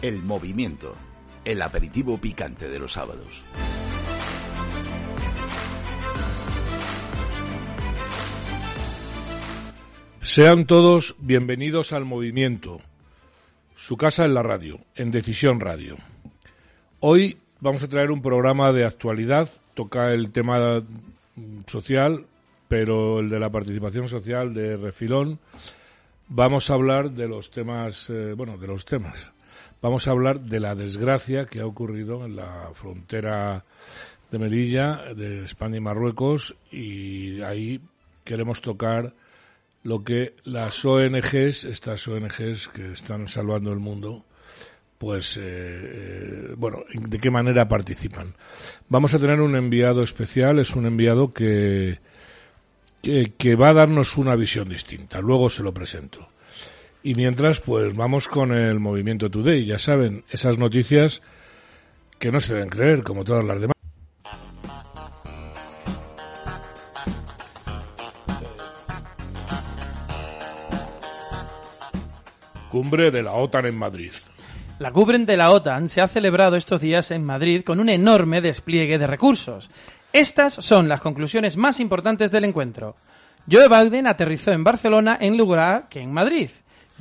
El movimiento, el aperitivo picante de los sábados. Sean todos bienvenidos al movimiento, su casa en la radio, en Decisión Radio. Hoy vamos a traer un programa de actualidad, toca el tema social, pero el de la participación social de refilón. Vamos a hablar de los temas, eh, bueno, de los temas. Vamos a hablar de la desgracia que ha ocurrido en la frontera de Melilla, de España y Marruecos, y ahí queremos tocar lo que las ONGs, estas ONGs que están salvando el mundo, pues, eh, eh, bueno, de qué manera participan. Vamos a tener un enviado especial, es un enviado que, que, que va a darnos una visión distinta. Luego se lo presento. Y mientras, pues vamos con el movimiento Today. Ya saben, esas noticias que no se deben creer, como todas las demás. Cumbre de la OTAN en Madrid. La cumbre de la OTAN se ha celebrado estos días en Madrid con un enorme despliegue de recursos. Estas son las conclusiones más importantes del encuentro. Joe Biden aterrizó en Barcelona en lugar que en Madrid.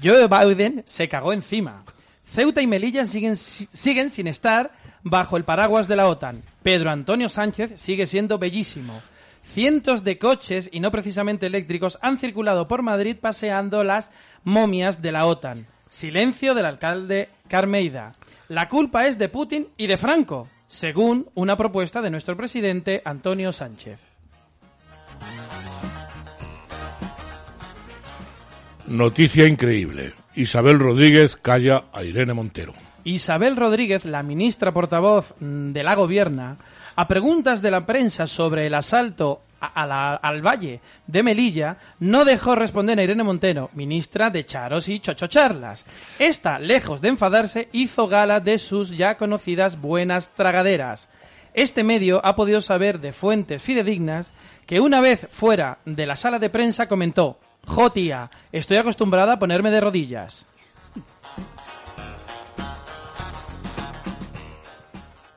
Joe Biden se cagó encima. Ceuta y Melilla siguen, siguen sin estar bajo el paraguas de la OTAN. Pedro Antonio Sánchez sigue siendo bellísimo. Cientos de coches, y no precisamente eléctricos, han circulado por Madrid paseando las momias de la OTAN. Silencio del alcalde Carmeida. La culpa es de Putin y de Franco, según una propuesta de nuestro presidente Antonio Sánchez. Noticia increíble. Isabel Rodríguez calla a Irene Montero. Isabel Rodríguez, la ministra portavoz de la gobierna, a preguntas de la prensa sobre el asalto a la- al Valle de Melilla, no dejó responder a Irene Montero, ministra de Charos y Chochocharlas. Esta, lejos de enfadarse, hizo gala de sus ya conocidas buenas tragaderas. Este medio ha podido saber de fuentes fidedignas que una vez fuera de la sala de prensa comentó, Jo tía, estoy acostumbrada a ponerme de rodillas.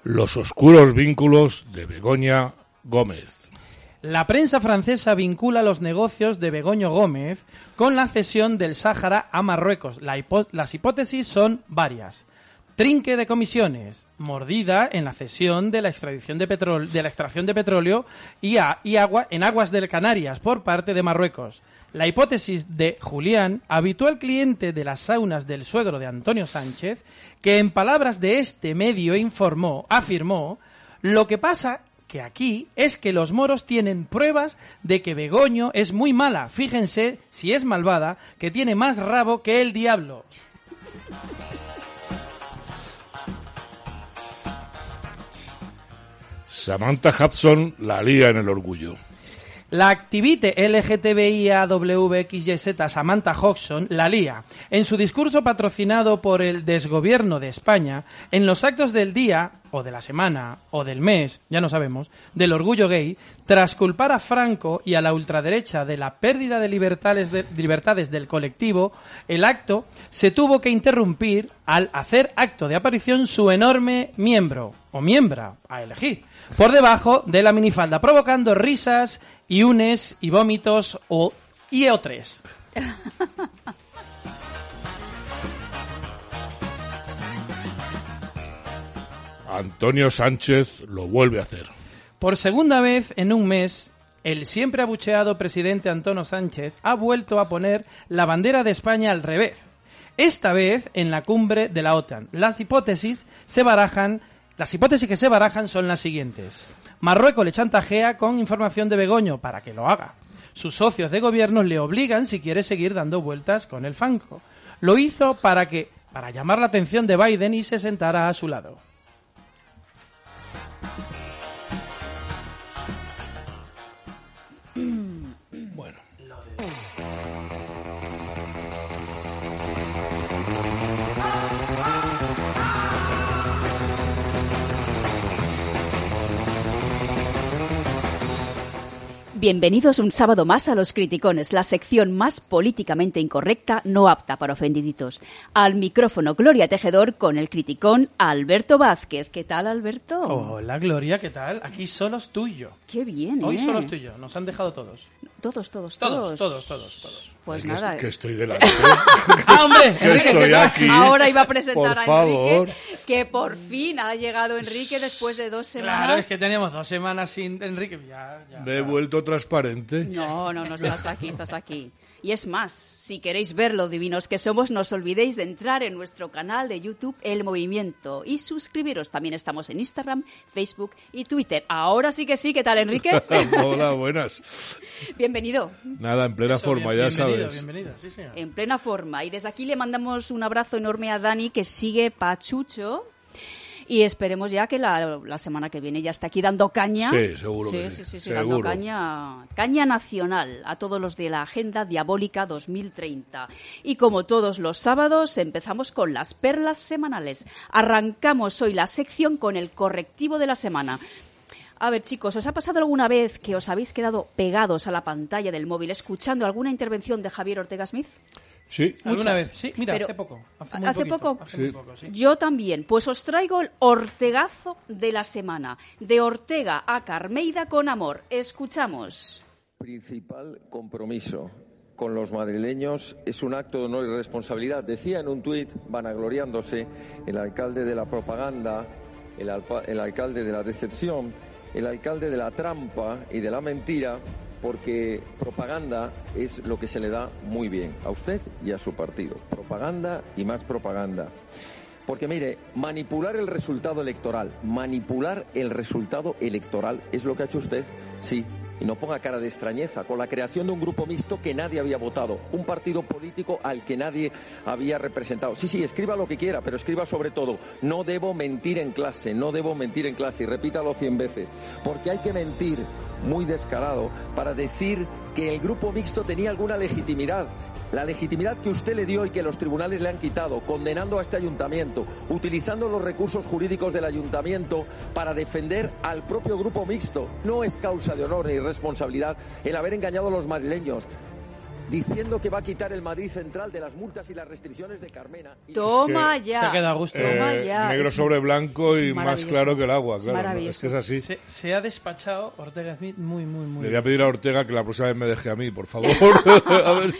Los oscuros vínculos de Begoña Gómez. La prensa francesa vincula los negocios de Begoño Gómez con la cesión del Sáhara a Marruecos. La las hipótesis son varias. Trinque de comisiones, mordida en la cesión de la extracción de petróleo, de la extracción de petróleo y, a- y agua en aguas de Canarias por parte de Marruecos. La hipótesis de Julián, habitual cliente de las saunas del suegro de Antonio Sánchez, que en palabras de este medio informó, afirmó, lo que pasa que aquí es que los moros tienen pruebas de que Begoño es muy mala. Fíjense, si es malvada, que tiene más rabo que el diablo. Samantha Hudson la lía en el orgullo. La activite LGTBIAWXYZ Samantha Hodgson la lía. En su discurso patrocinado por el desgobierno de España, en los actos del día, o de la semana, o del mes, ya no sabemos, del orgullo gay, tras culpar a Franco y a la ultraderecha de la pérdida de libertades, de- libertades del colectivo, el acto se tuvo que interrumpir al hacer acto de aparición su enorme miembro, o miembra, a elegir, por debajo de la minifalda, provocando risas y unes y vómitos o y otros. Antonio Sánchez lo vuelve a hacer. Por segunda vez en un mes, el siempre abucheado presidente Antonio Sánchez ha vuelto a poner la bandera de España al revés. Esta vez en la cumbre de la OTAN. Las hipótesis se barajan, las hipótesis que se barajan son las siguientes. Marruecos le chantajea con información de Begoño para que lo haga. Sus socios de gobierno le obligan si quiere seguir dando vueltas con el Franco. Lo hizo para que para llamar la atención de Biden y se sentara a su lado. Bienvenidos un sábado más a Los Criticones, la sección más políticamente incorrecta, no apta para ofendiditos. Al micrófono Gloria Tejedor con el criticón Alberto Vázquez. ¿Qué tal, Alberto? Hola, Gloria, ¿qué tal? Aquí solos tú y yo. Qué bien, Hoy ¿eh? solos tú y yo. Nos han dejado todos. Todos, todos, Todos, todos. todos, todos, todos. Pues Que nada. que estoy delante. ¡Ah, hombre! Que estoy aquí. Ahora iba a presentar Por a favor. Enrique, que por fin ha llegado Enrique después de dos semanas. Claro, es que teníamos dos semanas sin Enrique. Ya, ya. Me he vuelto transparente. No, no, no estás aquí, estás aquí. Y es más, si queréis ver lo divinos que somos, no os olvidéis de entrar en nuestro canal de YouTube El Movimiento y suscribiros. También estamos en Instagram, Facebook y Twitter. Ahora sí que sí, ¿qué tal, Enrique? Hola, buenas. Bienvenido, Nada, en plena Eso, forma, bien- ya bienvenido, sabes. Bienvenido, sí, señor. en plena forma. Y desde aquí le mandamos un abrazo enorme a Dani, que sigue pachucho. Y esperemos ya que la, la semana que viene ya está aquí dando caña. Sí, seguro Sí, que sí, sí, sí, dando caña, caña nacional a todos los de la Agenda Diabólica 2030. Y como todos los sábados, empezamos con las perlas semanales. Arrancamos hoy la sección con el correctivo de la semana. A ver, chicos, ¿os ha pasado alguna vez que os habéis quedado pegados a la pantalla del móvil escuchando alguna intervención de Javier Ortega Smith? Sí, ¿Alguna muchas. vez? Sí, mira, Pero- hace poco. Hace, muy ¿Hace poquito, poco? Hace Sí. muy poco, sí. Yo también. Pues os traigo el Ortegazo de la semana. De Ortega a Carmeida con amor. Escuchamos. principal compromiso con los madrileños es un acto de honor y responsabilidad. Decía en un tuit, vanagloriándose, el alcalde de la propaganda, el, alpa- el alcalde de la decepción, el alcalde de la trampa y de la mentira, porque propaganda es lo que se le da muy bien a usted y a su partido. Propaganda y más propaganda. Porque mire, manipular el resultado electoral, manipular el resultado electoral es lo que ha hecho usted, sí. Y no ponga cara de extrañeza con la creación de un grupo mixto que nadie había votado, un partido político al que nadie había representado. Sí, sí, escriba lo que quiera, pero escriba sobre todo, no debo mentir en clase, no debo mentir en clase, y repítalo cien veces, porque hay que mentir muy descarado para decir que el grupo mixto tenía alguna legitimidad. La legitimidad que usted le dio y que los tribunales le han quitado, condenando a este ayuntamiento, utilizando los recursos jurídicos del ayuntamiento para defender al propio grupo mixto. No es causa de honor ni responsabilidad el haber engañado a los madrileños, diciendo que va a quitar el Madrid central de las multas y las restricciones de Carmena. Y- Toma que ya. se ha quedado a gusto. Toma Eh, ya. negro Es- sobre blanco y más claro que el agua, Es claro. Es que es así. Se, se ha despachado Ortega Smith muy, muy, muy Le voy a pedir a Ortega que la próxima vez me deje a mí, por favor. a ver,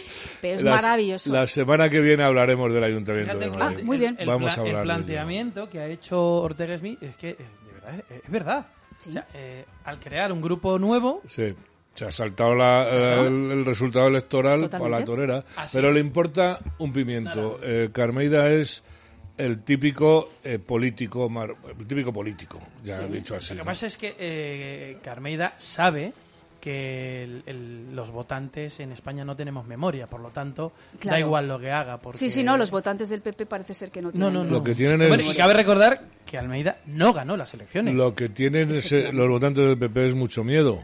Pero es la- maravilloso. La semana que viene hablaremos del Ayuntamiento Fíjate de Madrid. Ah, muy bien. El, Vamos a hablar el planteamiento que ha hecho Ortega Smith es que, eh, de verdad, es, es verdad. Sí. O sea, eh, al crear un grupo nuevo, Sí. Se ha saltado la- el, el resultado electoral para la torera, Así pero es. le importa un pimiento. Eh, Carmeida es el típico eh, político, mar- el típico político, ya dicho así. lo que ¿no? pasa es que eh, Carmeida sabe que el- el- los votantes en España no tenemos memoria, por lo tanto, Claro. da igual lo que haga. Porque... Sí, sí, no, los votantes del PP parece ser que no No, tienen. no, no. Lo que tienen es- Bueno, y cabe recordar que Almeida no ganó las elecciones. Lo que tienen ese- los votantes del PP es mucho miedo.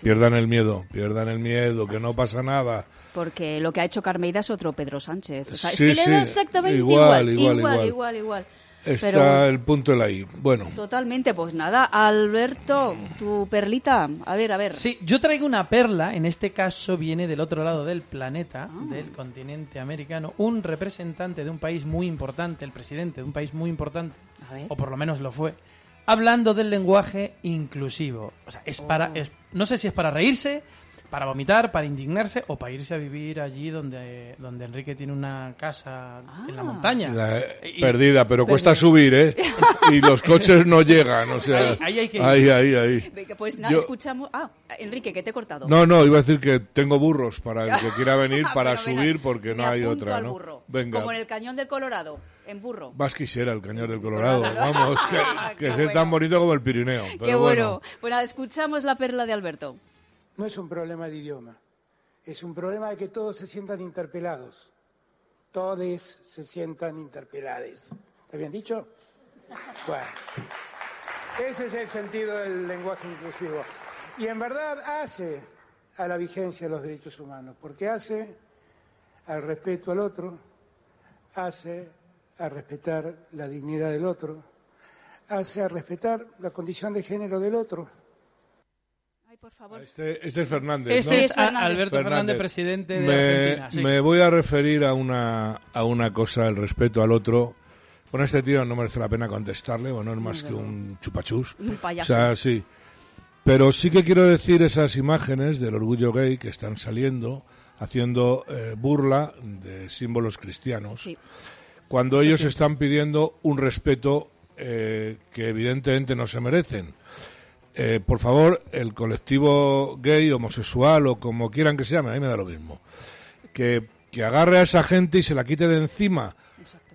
Que pierdan el miedo, pierdan el miedo, que no pasa nada. Porque lo que ha hecho Carmeida es otro Pedro Sánchez. O sea, Sí, es que sí, le da exactamente igual, igual. igual, Igual, igual. igual, igual. Está Pero- el punto de la I. Bueno, Totalmente, pues nada, Alberto, tu perlita, a ver, a ver. Sí, yo traigo una perla, en este caso viene del otro lado del planeta, Ah. del continente americano, un representante de un país muy importante, el presidente de un país muy importante, A ver. o por lo menos lo fue, hablando del lenguaje inclusivo. O sea, es para, Oh. es, no sé si es para reírse, para vomitar, para indignarse o para irse a vivir allí donde, donde Enrique tiene una casa en la Ah. montaña. la- Y- perdida, pero cuesta perdida. subir, ¿eh? Y los coches no llegan, o sea... Ahí- ahí hay que ir. Ahí, ahí, ahí. Pues nada, Yo- escuchamos. Ah, Enrique, que te he cortado. No, no, iba a decir que tengo burros para el que quiera venir para subir porque no Me hay otra, al ¿no? burro. Venga. Como en el cañón del Colorado, en burro. Más quisiera el cañón del Colorado, Colorado. vamos, que, Qué que sea bueno. tan bonito como el Pirineo. Pero Qué bueno. bueno. Nada, escuchamos la perla de Alberto. No es un problema de idioma, es un problema de que todos se sientan interpelados. Todos se sientan interpelades. ¿Está bien dicho? Bueno, ese es el sentido del lenguaje inclusivo. Y en verdad hace a la vigencia de los derechos humanos, porque hace al respeto al otro, hace a respetar la dignidad del otro, hace a respetar la condición de género del otro. por favor. Este, este es Fernández, Ese ¿no? es Fernández. Alberto Fernández, presidente de me, Argentina. sí. me voy a referir a una, a una cosa, el respeto al otro. Bueno, este tío no merece la pena contestarle, bueno, es más que un chupachus. Y un O payaso. sea, sí. Pero sí que quiero decir esas imágenes del orgullo gay que están saliendo haciendo eh, burla de símbolos cristianos Sí. Cuando ellos están pidiendo un respeto eh, que evidentemente no se merecen. Eh, por favor, el colectivo gay, homosexual o como quieran que se llame, a mí me da lo mismo, que, que agarre a esa gente y se la quite de encima.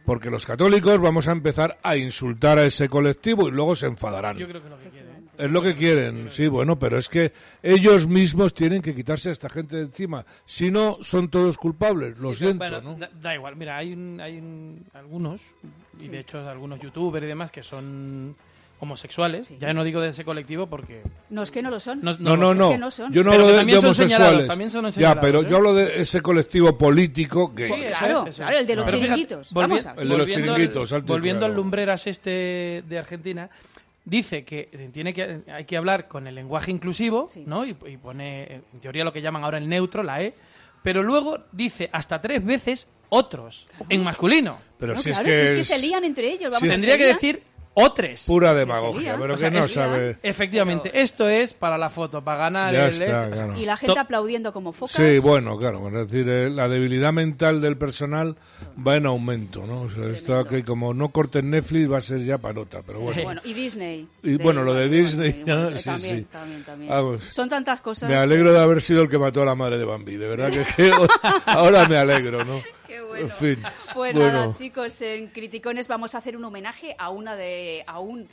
Porque los católicos vamos a empezar a insultar a ese colectivo y luego se enfadarán. Yo creo que lo que quieren. Es lo que quieren, sí, bueno, pero es que ellos mismos tienen que quitarse a esta gente de encima. Si no, son todos culpables. Lo siento, Bueno, ¿no? da, da igual, mira, hay, un- hay un- algunos, y de hecho algunos youtubers y demás, que son homosexuales. Sí. Ya no digo de ese colectivo porque... No, es que no lo son. No, No, no, que no son. Yo no Pero hablo que de, también de son señalados, homosexuales. también son ya, señalados, pero ¿eh? yo hablo de ese colectivo político gay. Sí, claro, es, claro, el de los Pero chiringuitos. volvi- Vamos a ver. El de los volviendo al- chiringuitos, y Volviendo claro. al lumbreras este de Argentina, dice que tiene que hay que hablar con el lenguaje inclusivo, Sí. ¿no? Y, y pone en teoría lo que llaman ahora el neutro, la E, pero luego dice hasta tres veces otros en masculino. Pero No, si claro, es que si es que se lían entre ellos. Vamos, Sí. Tendría que ¿se decir otres. pura demagogia, pero O sea, que no es- sabe. Efectivamente, Pero- esto es para la foto, para ganar Ya el está, este, o sea, claro. Y la gente To- aplaudiendo como focas. Sí, bueno, claro, es decir, eh, la debilidad mental del personal va en aumento, ¿no? O sea, esto que como no corten Netflix va a ser ya panota, pero bueno. Bueno, y Disney. Y bueno, lo de Disney, sí, también, sí. también, también. Vamos. Son tantas cosas. Me alegro de haber sido el que mató a la madre de Bambi, de verdad que, que ahora me alegro, ¿no? Bueno. En fin, Pues bueno. nada, chicos, en Criticones vamos a hacer un homenaje a una de a un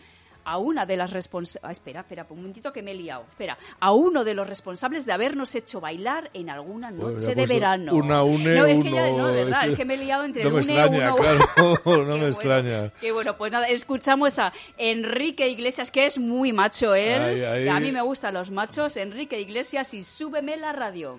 a una de las responsables... espera, espera, un momentito que me he liado. Espera. A uno de los responsables de habernos hecho bailar en alguna Pues noche ya he de verano. Una une, no, es uno. que ya, no, de verdad, es que me he liado entre no me une, extraña, uno, claro, no me bueno, extraña. Qué bueno, pues nada, escuchamos a Enrique Iglesias, que es muy macho él. Ahí, ahí. y A mí me gustan los machos. Enrique Iglesias y súbeme la radio.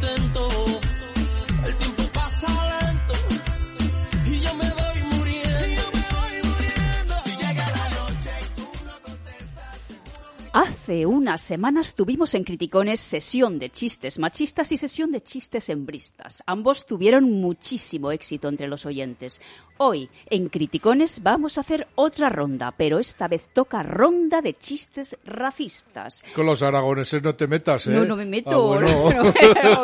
Hace unas semanas tuvimos en Criticones sesión de chistes machistas y sesión de chistes hembristas. Ambos tuvieron muchísimo éxito entre los oyentes. Hoy, en Criticones, vamos a hacer otra ronda, pero esta vez toca ronda de chistes racistas. Con los aragoneses no te metas, ¿eh? No, no me meto, Ah, bueno. no, no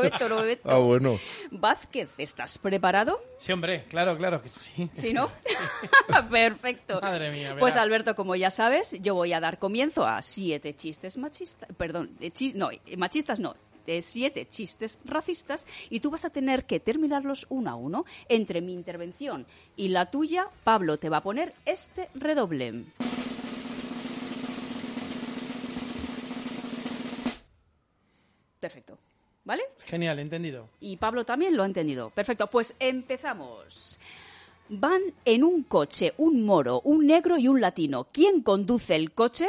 me meto, no me meto. Ah, bueno. Vázquez, ¿estás preparado? Sí, hombre, claro, claro que sí. ¿Sí, no? Perfecto. Madre mía, verá. Pues Alberto, como ya sabes, yo voy a dar comienzo a siete chistes machistas, perdón, de chi- no, eh, machistas no, de siete chistes racistas y tú vas a tener que terminarlos uno a uno. Entre mi intervención y la tuya, Pablo te va a poner este redoble. Perfecto. ¿Vale? Genial, entendido. Y Pablo también lo ha entendido. Perfecto, pues empezamos. Van en un coche un moro, un negro y un latino. ¿Quién conduce el coche?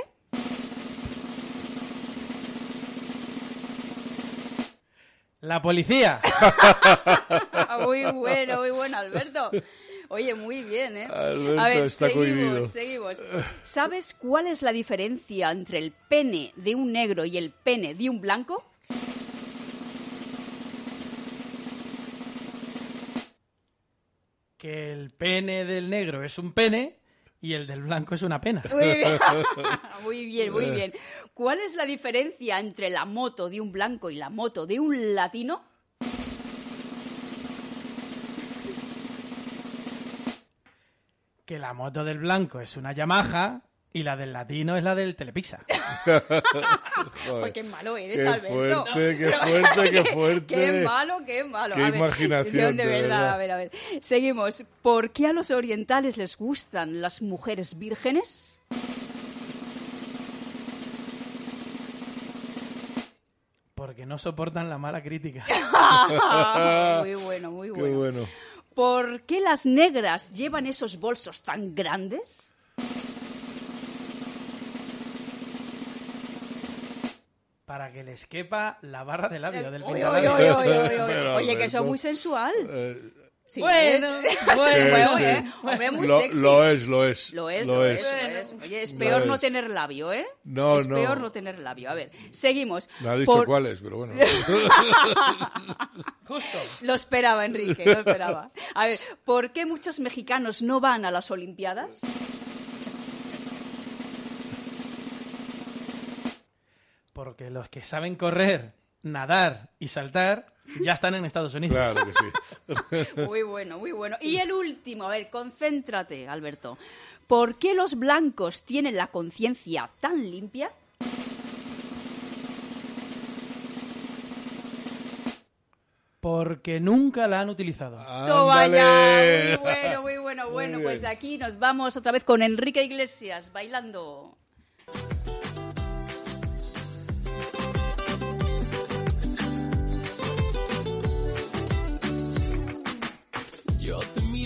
La policía. Muy bueno, muy bueno, Alberto. Oye, muy bien, ¿eh? Alberto A ver, está cohibido. seguimos, seguimos. ¿Sabes cuál es la diferencia entre el pene de un negro y el pene de un blanco? que el pene del negro es un pene y el del blanco es una pena. Muy bien, muy bien, muy bien. ¿Cuál es la diferencia entre la moto de un blanco y la moto de un latino? Que la moto del blanco es una Yamaha Y la del latino es la del Telepizza. Ay, qué malo eres, Qué Alberto. fuerte, qué fuerte, qué fuerte. Qué malo, qué malo. Qué A ver, imaginación, de verdad, verdad. a ver, a ver. Seguimos. ¿Por qué a los orientales les gustan las mujeres vírgenes? Porque no soportan la mala crítica. muy bueno, muy Qué bueno. bueno. ¿Por qué las negras llevan esos bolsos tan grandes? Para que les quepa la barra de labio del Oye, pintalabio. oye, oye, oye, oye. Pero, Oye, que Alberto, son muy sensual. Eh, Sí, Bueno, es- bueno, bueno, sí. ¿eh? Hombre, muy lo, sexy. lo es, lo es. Lo es, lo, es, lo es. Oye, es peor no es. tener labio, ¿eh? No, es no. peor no tener labio. A ver, seguimos. No ha dicho Por- cuáles, pero bueno. Justo. Lo esperaba, Enrique, lo esperaba. A ver, ¿por qué muchos mexicanos no van a las Olimpiadas? Porque los que saben correr, nadar y saltar ya están en Estados Unidos. claro que sí. Muy bueno, muy bueno. Y el último, a ver, concéntrate, Alberto. ¿Por qué los blancos tienen la conciencia tan limpia? Porque nunca la han utilizado. Toma ya. ¡Ándale! Muy bueno, muy bueno. Bueno, Muy pues aquí nos vamos otra vez con Enrique Iglesias bailando.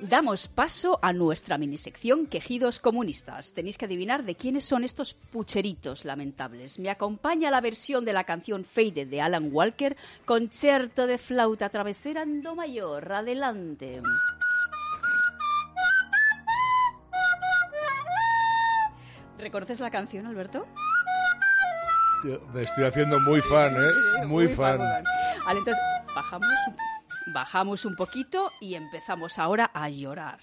Damos paso a nuestra minisección Quejidos Comunistas. Tenéis que adivinar de quiénes son estos pucheritos lamentables. Me acompaña la versión de la canción Faded de Alan Walker, Concerto de flauta travesera en do mayor. Adelante. ¿Reconoces la canción, Alberto? Yo Me estoy haciendo muy fan, ¿eh? Muy, fan. fan. Vale, entonces bajamos, bajamos un poquito y empezamos ahora a llorar.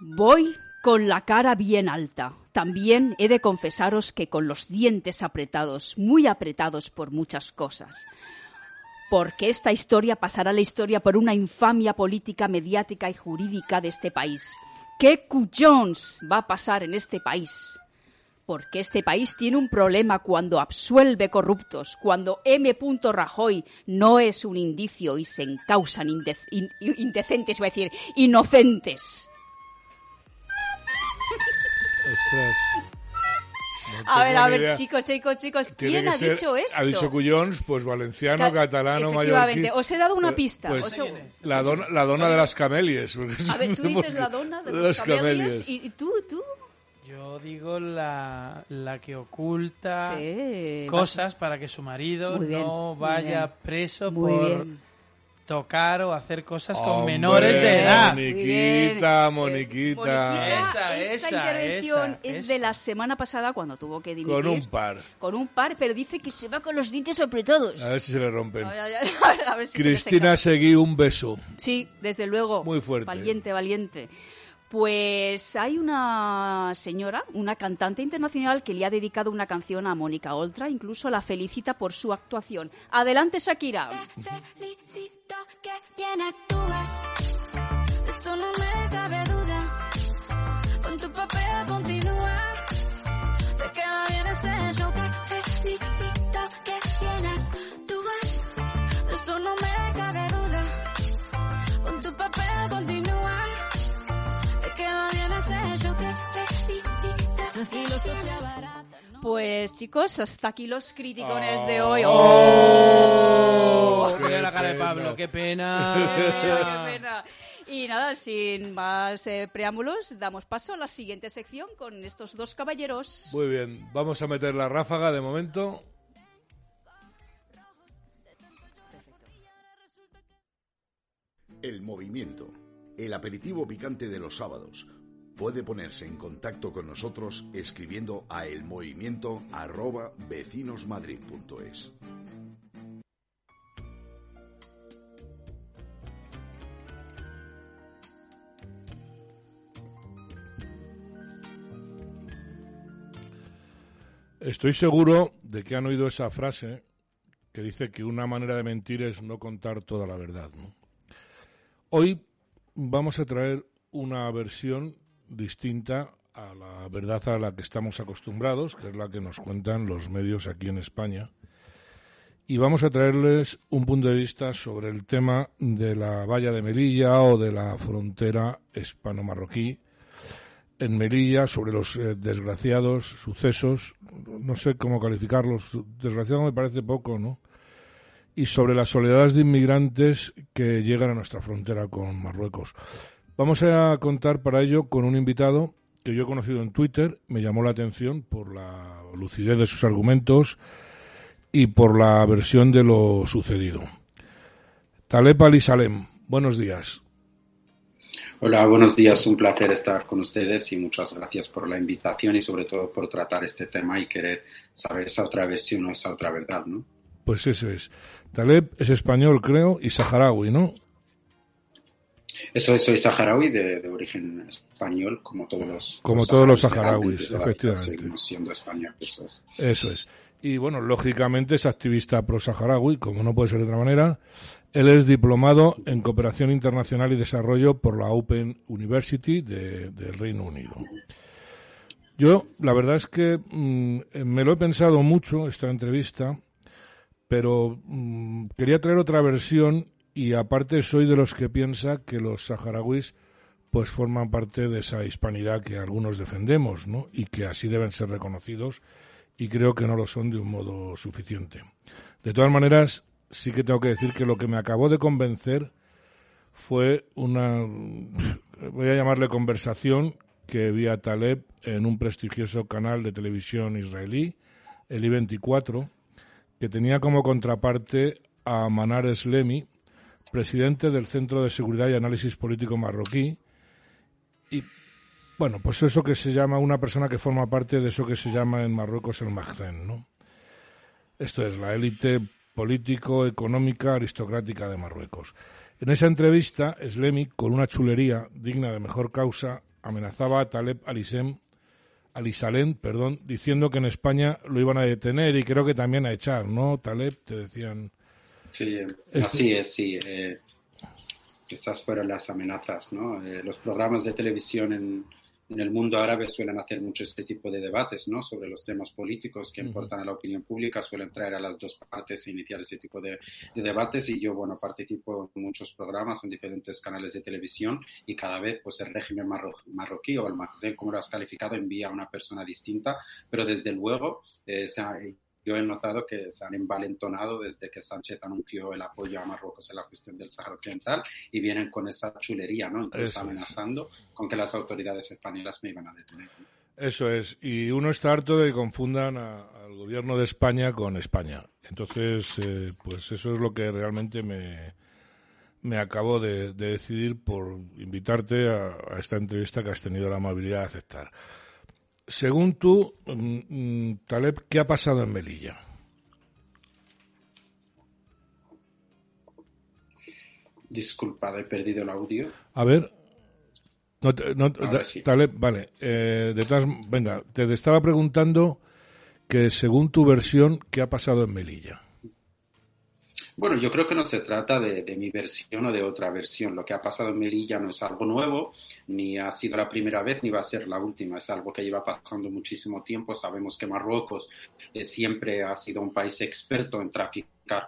Voy con la cara bien alta. También he de confesaros que con los dientes apretados, muy apretados por muchas cosas. Porque esta historia pasará la historia por una infamia política, mediática y jurídica de este país. ¿Qué cuyons va a pasar en este país? Porque este país tiene un problema cuando absuelve corruptos, cuando M. Rajoy no es un indicio y se encausan inde- in- indecentes, iba a decir, inocentes. Ostras. No A ver, a ver, idea. chicos, chicos, chicos, Tiene ¿quién que ha ser- dicho esto? Ha dicho Cuyons, pues valenciano, Ca- catalano, Efectivamente, mallorquín. os he dado una Eh, pista. pues, la, dona, la dona de las camelias. A ver, tú dices la dona de los camelios y, y tú, tú. Yo digo la, la que oculta Sí. cosas para que su marido bien, no muy vaya bien. preso Muy por bien. tocar o hacer cosas con Hombre, menores de edad. Moniquita, bien. Moniquita. Eh, Esa, esta esa, intervención esa, es de la semana pasada cuando tuvo que dimitir. Con un par. Con un par, pero dice que se va con los dientes apretados. A ver si se le rompen. A ver si se le Cristina seca. Seguí, un beso. Sí, desde luego. Muy fuerte. Valiente, valiente. Pues hay una señora, una cantante internacional que le ha dedicado una canción a Mónica Oltra, incluso la felicita por su actuación. Adelante, Shakira. Felicito que bien actúas, de eso no me cabe duda. Con tu papel continúa, te queda bien ese show. Te felicito que bien actúas, de eso no me Pues chicos, hasta aquí los criticones de hoy. ¡Oh! Oh, mira la Qué cara de pena. Pablo, qué ¡Qué pena. pena, qué pena! Y nada, sin más eh, preámbulos, damos paso a la siguiente sección con estos dos caballeros. Muy bien, vamos a meter la ráfaga de momento. El movimiento. El aperitivo picante de los sábados puede ponerse en contacto con nosotros escribiendo a elmovimiento@vecinosmadrid.es. Estoy seguro de que han oído esa frase que dice que una manera de mentir es no contar toda la verdad. Hoy vamos a traer una versión distinta a la verdad a la que estamos acostumbrados, que es la que nos cuentan los medios aquí en España. Y vamos a traerles un punto de vista sobre el tema de la valla de Melilla o de la frontera hispano-marroquí en Melilla, sobre los eh, desgraciados sucesos, no sé cómo calificarlos, desgraciado me parece poco, ¿no? Y sobre las soledades de inmigrantes que llegan a nuestra frontera con Marruecos. Vamos a contar para ello con un invitado que yo he conocido en Twitter, me llamó la atención por la lucidez de sus argumentos y por la versión de lo sucedido. Taleb Ali Salem, buenos días. Hola, buenos días. Un placer estar con ustedes y muchas gracias por la invitación y sobre todo por tratar este tema y querer saber esa otra versión o esa otra verdad, ¿no? Pues eso es. Taleb es español, creo, y saharaui, ¿no? Eso es, soy saharaui de, de origen español, como todos los Como los todos los saharauis, de efectivamente. seguimos siendo español, eso es. Eso es. Y bueno, lógicamente es activista pro-saharaui, como no puede ser de otra manera. Él es diplomado en Cooperación Internacional y Desarrollo por la Open University de- del Reino Unido. Yo, la verdad es que mm, me lo he pensado mucho, esta entrevista, pero mm, quería traer otra versión y aparte soy de los que piensa que los saharauis pues forman parte de esa hispanidad que algunos defendemos, ¿no? Y que así deben ser reconocidos y creo que no lo son de un modo suficiente. De todas maneras, sí que tengo que decir que lo que me acabó de convencer fue una, voy a llamarle conversación que vi a Taleb en un prestigioso canal de televisión israelí, el I-24, que tenía como contraparte a Manar Eslemi, presidente del Centro de Seguridad y Análisis Político marroquí, y bueno, pues eso que se llama una persona que forma parte de eso que se llama en Marruecos el Magzen, ¿no? Esto es la élite político-económica aristocrática de Marruecos. En esa entrevista, Slemi, con una chulería digna de mejor causa, amenazaba a Taleb Alisem, Alisalem, perdón, diciendo que en España lo iban a detener y creo que también a echar, ¿no? Taleb, te decían. Sí, Este- así es, sí. eh, estas fueron las amenazas, ¿no? Eh, los programas de televisión en, en el mundo árabe suelen hacer mucho este tipo de debates, ¿no? Sobre los temas políticos que Ujú. importan a la opinión pública, suelen traer a las dos partes e iniciar ese tipo de, de debates y yo, bueno, participo en muchos programas en diferentes canales de televisión y cada vez, pues, el régimen marro- marroquí o el Maghreb, como lo has calificado, envía a una persona distinta, pero desde luego eh, se ha- yo he notado que se han envalentonado desde que Sánchez anunció el apoyo a Marruecos en la cuestión del Sahara Occidental y vienen con esa chulería, ¿no? Incluso Eso es. amenazando con que las autoridades españolas me iban a detener. Eso es, y uno está harto de que confundan a- al gobierno de España con España. Entonces, eh, pues eso es lo que realmente me, me acabo de, de decidir por invitarte a, a esta entrevista que has tenido la amabilidad de aceptar. Según tú, mm, mm, Taleb, ¿qué ha pasado en Melilla? Disculpad, he perdido el audio. A ver. No, te- no- Ahora da- sí. Taleb, vale. eh, de todas, venga, te estaba preguntando que según tu versión, ¿qué ha pasado en Melilla? Bueno, yo creo que no se trata de, mi versión o de otra versión. Lo que ha pasado en Melilla no es algo nuevo, ni ha sido la primera vez, ni va a ser la última. Es algo que lleva pasando muchísimo tiempo. Sabemos que Marruecos eh, siempre ha sido un país experto en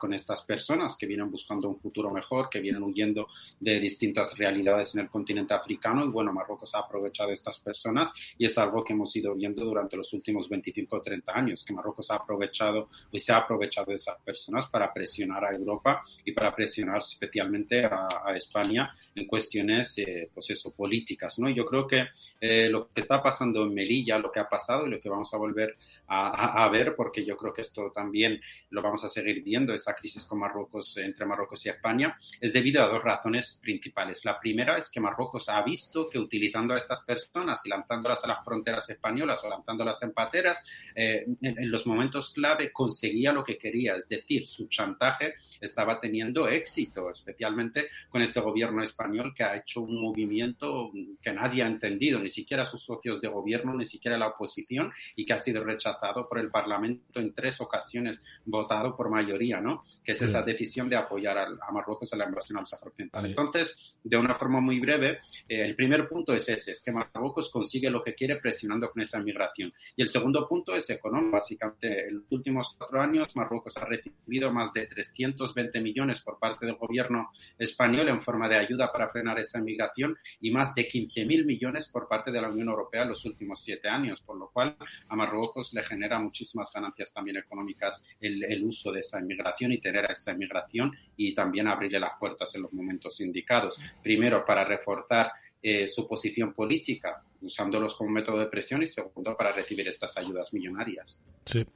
con estas personas que vienen buscando un futuro mejor, que vienen huyendo de distintas realidades en el continente africano. Y bueno, Marruecos ha aprovechado estas personas y es algo que hemos ido viendo durante los últimos 25 o 30 años, que Marruecos ha aprovechado y se ha aprovechado de esas personas para presionar a Europa y para presionar especialmente a, a España en cuestiones, eh, pues eso, políticas, ¿no? Yo creo que eh, lo que está pasando en Melilla, lo que ha pasado y lo que vamos a volver a, a- a ver, porque yo creo que esto también lo vamos a seguir viendo, esa crisis con Marruecos, entre Marruecos y España, es debido a dos razones principales. La primera es que Marruecos ha visto que utilizando a estas personas y lanzándolas a las fronteras españolas o lanzándolas en pateras, eh, en, en los momentos clave conseguía lo que quería, es decir, su chantaje estaba teniendo éxito, especialmente con este gobierno español español que ha hecho un movimiento que nadie ha entendido, ni siquiera sus socios de gobierno, ni siquiera la oposición, y que ha sido rechazado por el Parlamento en tres ocasiones, votado por mayoría, ¿no? Que es esa decisión de apoyar a, Marruecos en la invasión al Sáhara Occidental. Sí. Entonces, de una forma muy breve, eh, el primer punto es ese, es que Marruecos consigue lo que quiere presionando con esa migración. Y el segundo punto es económico. Básicamente, en los últimos cuatro años, Marruecos ha recibido más de 320 millones por parte del gobierno español en forma de ayuda para frenar esa migración y más de 15.000 millones por parte de la Unión Europea en los últimos siete años, por lo cual a Marruecos le genera muchísimas ganancias también económicas el, el uso de esa inmigración y tener esa inmigración y también abrirle las puertas en los momentos indicados. Primero, para reforzar eh, su posición política, usándolos como método de presión, y segundo, para recibir estas ayudas millonarias. Sí,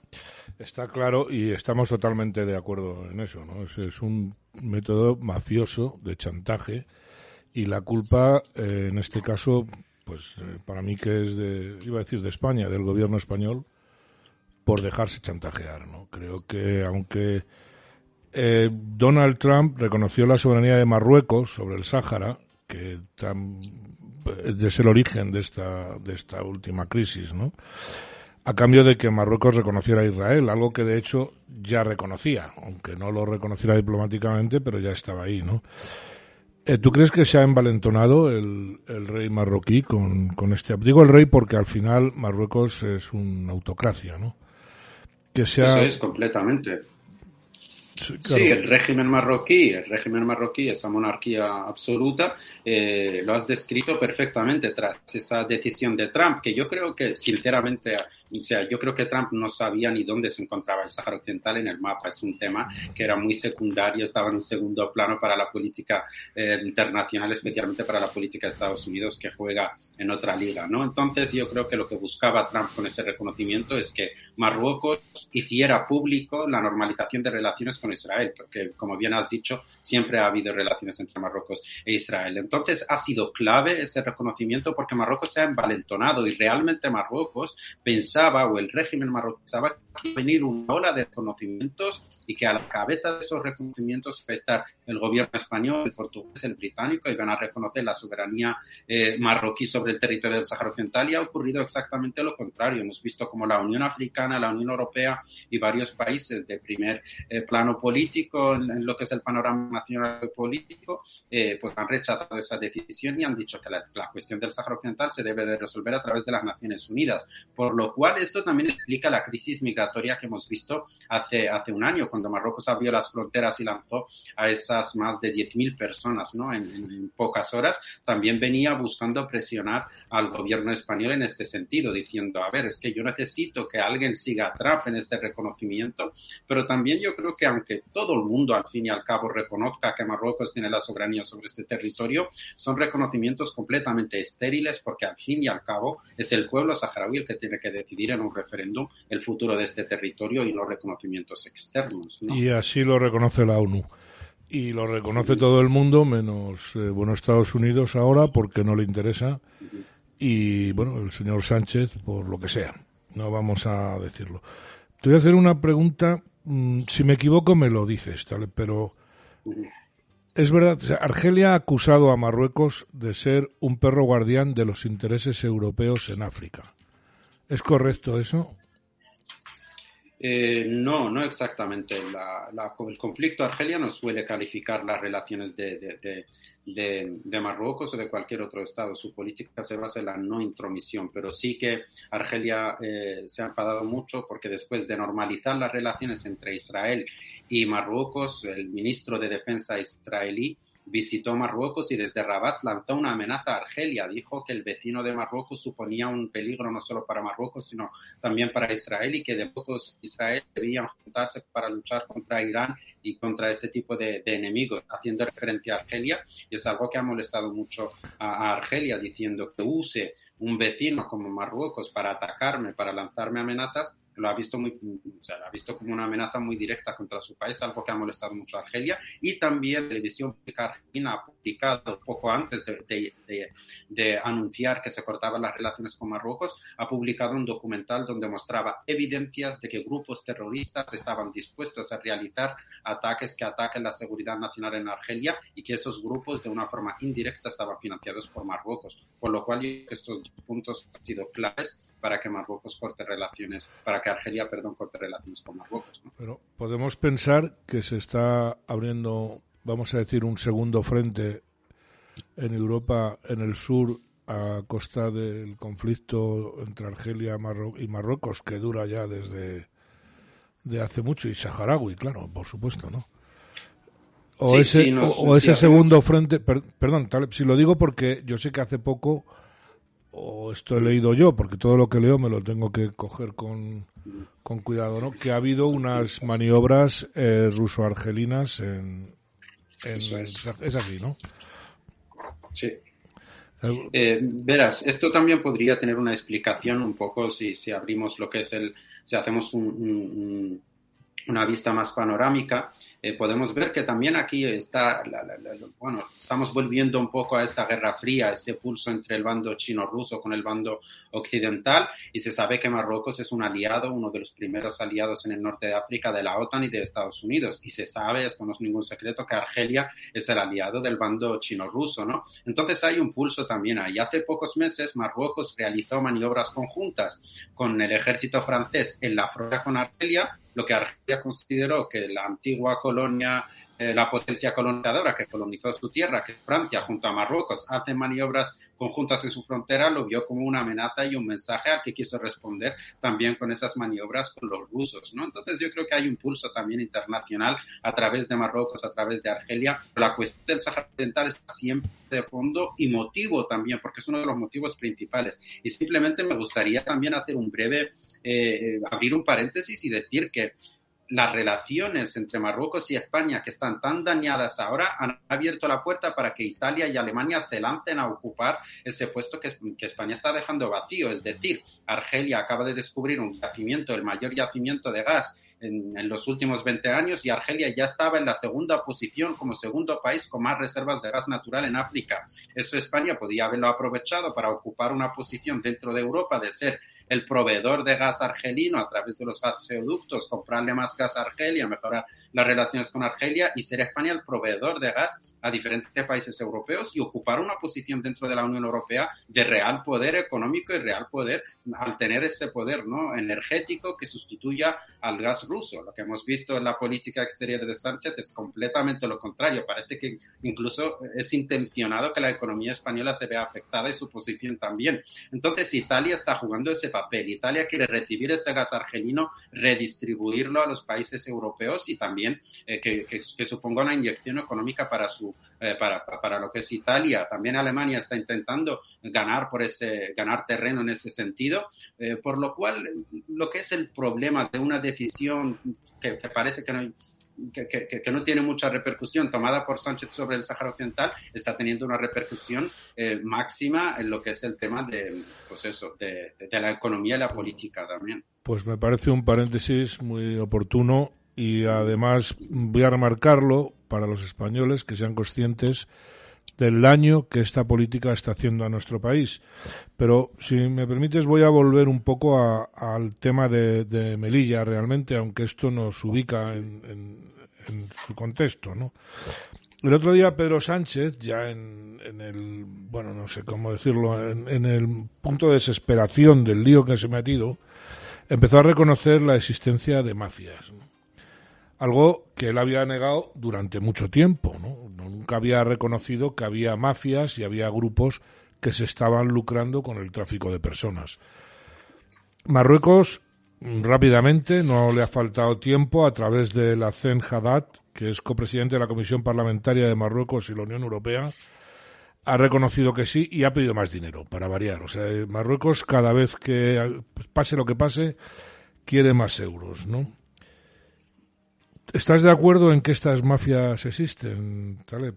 está claro y estamos totalmente de acuerdo en eso, ¿no? Es un método mafioso de chantaje y la culpa, eh, en este caso, pues eh, para mí que es de, iba a decir de España, del gobierno español, por dejarse chantajear, ¿no? Creo que aunque eh, Donald Trump reconoció la soberanía de Marruecos sobre el Sáhara, que es el origen de esta, de esta última crisis, ¿no? A cambio de que Marruecos reconociera a Israel, algo que de hecho ya reconocía, aunque no lo reconociera diplomáticamente, pero ya estaba ahí, ¿no? Eh, ¿Tú crees que se ha envalentonado el, el rey marroquí con, con este? Digo el rey porque al final Marruecos es una autocracia, ¿no? Que sea... Eso es, completamente. Sí, claro. Sí, el régimen marroquí, el régimen marroquí, esa monarquía absoluta, eh, lo has descrito perfectamente tras esa decisión de Trump, que yo creo que, sinceramente, o sea, yo creo que Trump no sabía ni dónde se encontraba el Sáhara Occidental en el mapa. Es un tema que era muy secundario, estaba en un segundo plano para la política eh, internacional, especialmente para la política de Estados Unidos, que juega en otra liga, ¿no? Entonces, yo creo que lo que buscaba Trump con ese reconocimiento es que Marruecos hiciera público la normalización de relaciones con Israel, porque, como bien has dicho, siempre ha habido relaciones entre Marruecos e Israel. Entonces, ha sido clave ese reconocimiento porque Marruecos se ha envalentonado y realmente Marruecos pensaba, o el régimen marroquí pensaba, que iba a venir una ola de reconocimientos y que a la cabeza de esos reconocimientos estar el gobierno español, el portugués, el británico, y van a reconocer la soberanía eh, marroquí sobre el territorio del Sáhara Occidental y ha ocurrido exactamente lo contrario. Hemos visto como la Unión Africana, la Unión Europea y varios países de primer eh, plano político, en, en, lo que es el panorama nacional político, eh, pues han rechazado esa decisión y han dicho que la, la, cuestión del Sáhara Occidental se debe de resolver a través de las Naciones Unidas. Por lo cual, esto también explica la crisis migratoria que hemos visto hace, hace un año, cuando Marruecos abrió las fronteras y lanzó a más de 10.000 personas ¿no? En, en, pocas horas. También venía buscando presionar al gobierno español en este sentido, diciendo, a ver, es que yo necesito que alguien siga a Trump en este reconocimiento, pero también yo creo que aunque todo el mundo al fin y al cabo reconozca que Marruecos tiene la soberanía sobre este territorio, son reconocimientos completamente estériles porque al fin y al cabo es el pueblo saharaui el que tiene que decidir en un referéndum el futuro de este territorio y los reconocimientos externos. ¿no? Y así lo reconoce la ONU. Y lo reconoce todo el mundo, menos eh, bueno Estados Unidos ahora, porque no le interesa. Y bueno, el señor Sánchez, por lo que sea. No vamos a decirlo. Te voy a hacer una pregunta. Mm, si me equivoco, me lo dices, ¿vale? pero es verdad, Argelia ha acusado a Marruecos de ser un perro guardián de los intereses europeos en África. ¿Es correcto eso? Eh, no, no exactamente. El conflicto argeliano suele calificar las relaciones de, Marruecos o de cualquier otro Estado. Su política se basa en la no intromisión, pero sí que Argelia eh, se ha enfadado mucho porque después de normalizar las relaciones entre Israel y Marruecos, el ministro de Defensa israelí visitó Marruecos y desde Rabat lanzó una amenaza a Argelia. Dijo que el vecino de Marruecos suponía un peligro no solo para Marruecos, sino también para Israel y que de pocos Israel debían juntarse para luchar contra Irán y contra ese tipo de, de, enemigos, haciendo referencia a Argelia. Y es algo que ha molestado mucho a, a Argelia, diciendo que use un vecino como Marruecos para atacarme, para lanzarme amenazas, lo ha visto muy, o sea, lo ha visto como una amenaza muy directa contra su país, algo que ha molestado mucho a Argelia. Y también la televisión pública argentina ha publicado poco antes de, de, de, de, anunciar que se cortaban las relaciones con Marruecos, ha publicado un documental donde mostraba evidencias de que grupos terroristas estaban dispuestos a realizar ataques que ataquen la seguridad nacional en Argelia y que esos grupos de una forma indirecta estaban financiados por Marruecos. Por lo cual estos puntos han sido claves para que Marruecos corte relaciones, para que Argelia, perdón, corte relaciones con Marruecos. ¿no? Pero podemos pensar que se está abriendo, vamos a decir, un segundo frente en Europa, en el sur, a costa del conflicto entre Argelia y Marruecos, que dura ya desde de hace mucho, y saharaui, claro, por supuesto, ¿no? O Sí, ese, sí, o, o ese segundo frente, per- perdón, tal- si lo digo porque yo sé que hace poco, o esto he leído yo, porque todo lo que leo me lo tengo que coger con, con cuidado, ¿no? Que ha habido unas maniobras eh, ruso-argelinas en, en es. es así, ¿no? Sí. Eh, verás, esto también podría tener una explicación un poco si, si abrimos lo que es el, si hacemos un- un- un- una vista más panorámica, eh, podemos ver que también aquí está, la- la- la- bueno, estamos volviendo un poco a esa guerra fría, ese pulso entre el bando chino-ruso con el bando occidental, y se sabe que Marruecos es un aliado, uno de los primeros aliados en el norte de África de la OTAN y de Estados Unidos, y se sabe, esto no es ningún secreto, que Argelia es el aliado del bando chino-ruso, ¿no? Entonces hay un pulso también ahí. Hace pocos meses Marruecos realizó maniobras conjuntas con el ejército francés en la frontera con Argelia, lo que Argelia consideró que la antigua colonia, eh, la potencia colonizadora que colonizó su tierra, que es Francia, junto a Marruecos, hace maniobras conjuntas en su frontera, lo vio como una amenaza y un mensaje al que quiso responder también con esas maniobras con los rusos, ¿no? Entonces yo creo que hay un pulso también internacional a través de Marruecos, a través de Argelia. La cuestión del Sáhara Occidental está siempre de fondo y motivo también, porque es uno de los motivos principales. Y simplemente me gustaría también hacer un breve, eh, abrir un paréntesis y decir que las relaciones entre Marruecos y España, que están tan dañadas ahora, han abierto la puerta para que Italia y Alemania se lancen a ocupar ese puesto que, España está dejando vacío. Es decir, Argelia acaba de descubrir un yacimiento, el mayor yacimiento de gas en, en, los últimos 20 años y Argelia ya estaba en la segunda posición como segundo país con más reservas de gas natural en África. Eso España podía haberlo aprovechado para ocupar una posición dentro de Europa de ser el proveedor de gas argelino a través de los gasoductos, comprarle más gas a Argelia, mejorar las relaciones con Argelia y ser España el proveedor de gas a diferentes países europeos y ocupar una posición dentro de la Unión Europea de real poder económico y real poder al tener ese poder no energético que sustituya al gas ruso. Lo que hemos visto en la política exterior de Sánchez es completamente lo contrario. Parece que incluso es intencionado que la economía española se vea afectada y su posición también. Entonces Italia está jugando ese papel. Italia quiere recibir ese gas argelino, redistribuirlo a los países europeos y también eh, que, suponga una inyección económica para su eh, para, para lo que es Italia. También Alemania está intentando ganar por ese ganar terreno en ese sentido, eh, por lo cual lo que es el problema de una decisión que, que parece que no que, que, no tiene mucha repercusión tomada por Sánchez sobre el Sáhara Occidental está teniendo una repercusión eh, máxima en lo que es el tema de, pues eso, de, de, la economía y la política también. Pues me parece un paréntesis muy oportuno y además voy a remarcarlo para los españoles que sean conscientes del daño que esta política está haciendo a nuestro país. Pero si me permites voy a volver un poco a, al tema de, Melilla realmente, aunque esto nos ubica en, en, su contexto, ¿no? El otro día Pedro Sánchez, ya en, el, bueno, no sé cómo decirlo, en, el punto de desesperación del lío que se ha metido, empezó a reconocer la existencia de mafias. Algo que él había negado durante mucho tiempo, ¿no? Nunca había reconocido que había mafias y había grupos que se estaban lucrando con el tráfico de personas. Marruecos, rápidamente, no le ha faltado tiempo, a través de la CEN Haddad, que es copresidente de la Comisión Parlamentaria de Marruecos y la Unión Europea, ha reconocido que sí y ha pedido más dinero, para variar. O sea, Marruecos, cada vez que pase lo que pase, quiere más euros, ¿no? ¿Estás de acuerdo en que estas mafias existen, Taleb?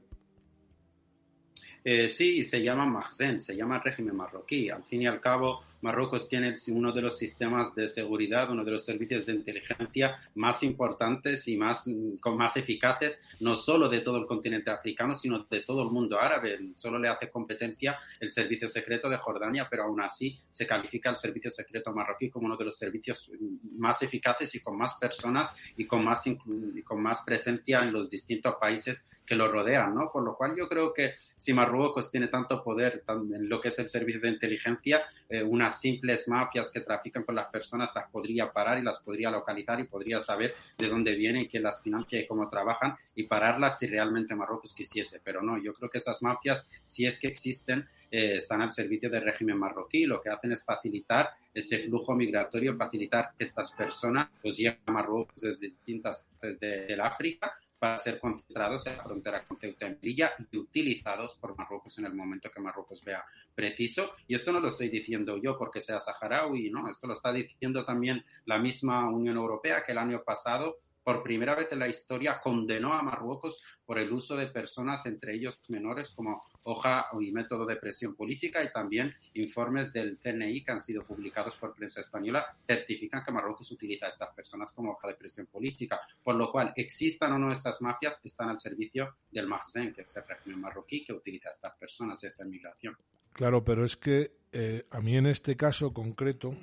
Eh, sí, se llama Mahzen, se llama régimen marroquí. Al fin y al cabo, Marruecos tiene uno de los sistemas de seguridad, uno de los servicios de inteligencia más importantes y más, más eficaces, no solo de todo el continente africano, sino de todo el mundo árabe. Solo le hace competencia el servicio secreto de Jordania, pero aún así se califica el servicio secreto marroquí como uno de los servicios más eficaces y con más personas y con más, y con más presencia en los distintos países que lo rodean, ¿no? Por lo cual yo creo que si Marruecos tiene tanto poder en lo que es el servicio de inteligencia, eh, unas simples mafias que trafican con las personas las podría parar y las podría localizar y podría saber de dónde vienen, quién las financia y cómo trabajan y pararlas si realmente Marruecos quisiese. Pero no, yo creo que esas mafias, si es que existen, eh, están al servicio del régimen marroquí. Lo que hacen es facilitar ese flujo migratorio, facilitar que estas personas los lleven a Marruecos desde distintas partes de, del África para ser concentrados en la frontera con Ceuta y Melilla y utilizados por Marruecos en el momento que Marruecos vea preciso. Y esto no lo estoy diciendo yo porque sea saharaui, no, esto lo está diciendo también la misma Unión Europea que el año pasado por primera vez en la historia condenó a Marruecos por el uso de personas, entre ellos menores, como hoja y método de presión política y también informes del CNI que han sido publicados por prensa española certifican que Marruecos utiliza a estas personas como hoja de presión política, por lo cual existan o no estas mafias, están al servicio del Mahzen, que es el régimen marroquí que utiliza a estas personas y esta inmigración. Claro, pero es que eh, a mí en este caso concreto,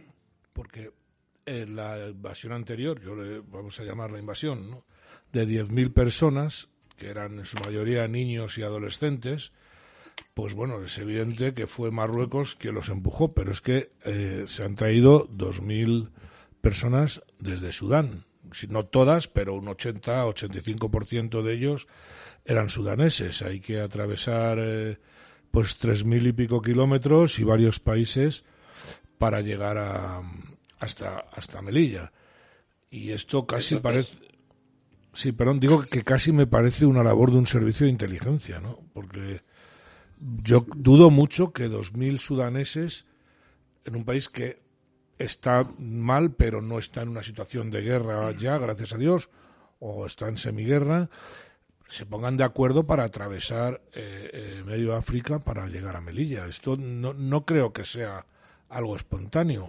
porque en la invasión anterior, yo le vamos a llamar la invasión, ¿no? de 10.000 personas, que eran en su mayoría niños y adolescentes, pues bueno, es evidente que fue Marruecos quien los empujó, pero es que eh, se han traído 2.000 personas desde Sudán. Si no todas, pero un 80-85% de ellos eran sudaneses. Hay que atravesar eh, pues 3.000 y pico kilómetros y varios países para llegar a, hasta, hasta Melilla. Y esto casi parece. Sí, perdón, digo que casi me parece una labor de un servicio de inteligencia, ¿no? Porque yo dudo mucho que 2.000 sudaneses en un país que está mal, pero no está en una situación de guerra ya, gracias a Dios, o está en semiguerra, se pongan de acuerdo para atravesar eh, eh, medio África para llegar a Melilla. Esto no, no creo que sea algo espontáneo.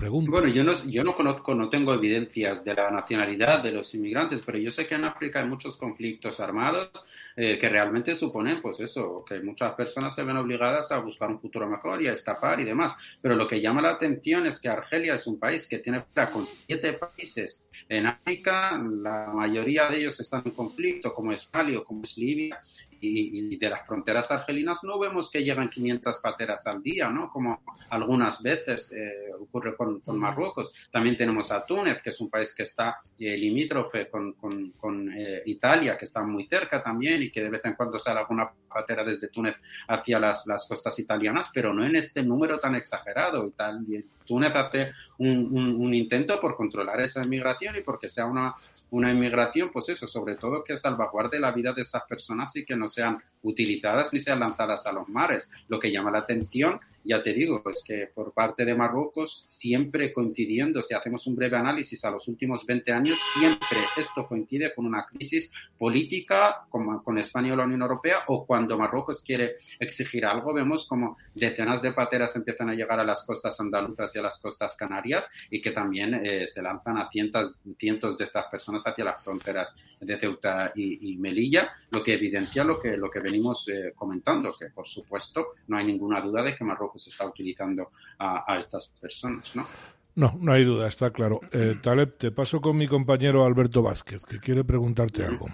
Bueno, yo no, yo no conozco, no tengo evidencias de la nacionalidad de los inmigrantes, pero yo sé que en África hay muchos conflictos armados eh, que realmente suponen, pues eso, que muchas personas se ven obligadas a buscar un futuro mejor y a escapar y demás. Pero lo que llama la atención es que Argelia es un país que tiene con siete países en África, la mayoría de ellos están en conflicto, como es Mali o como es Libia, y, de las fronteras argelinas no vemos que llegan 500 pateras al día, ¿no? Como algunas veces eh, ocurre con, Marruecos. También tenemos a Túnez, que es un país que está eh, limítrofe con, con, eh, Italia, que está muy cerca también y que de vez en cuando sale alguna patera desde Túnez hacia las, las costas italianas, pero no en este número tan exagerado. Y tal. Túnez hace un, un, intento por controlar esa inmigración y porque sea una, una inmigración, pues eso, sobre todo que salvaguarde la vida de esas personas y que no sean utilizadas ni sean lanzadas a los mares. Lo que llama la atención ya te digo, es que por parte de Marruecos, siempre coincidiendo, si hacemos un breve análisis a los últimos 20 años, siempre esto coincide con una crisis política como con España y la Unión Europea o cuando Marruecos quiere exigir algo, vemos como decenas de pateras empiezan a llegar a las costas andaluzas y a las costas canarias y que también eh, se lanzan a cientos, cientos de estas personas hacia las fronteras de Ceuta y, Melilla, lo que evidencia lo que, lo que venimos eh, comentando, que por supuesto no hay ninguna duda de que Marruecos se está utilizando a, estas personas, ¿no? No, no hay duda, está claro. Eh, Taleb, te paso con mi compañero Alberto Vázquez, que quiere preguntarte algo.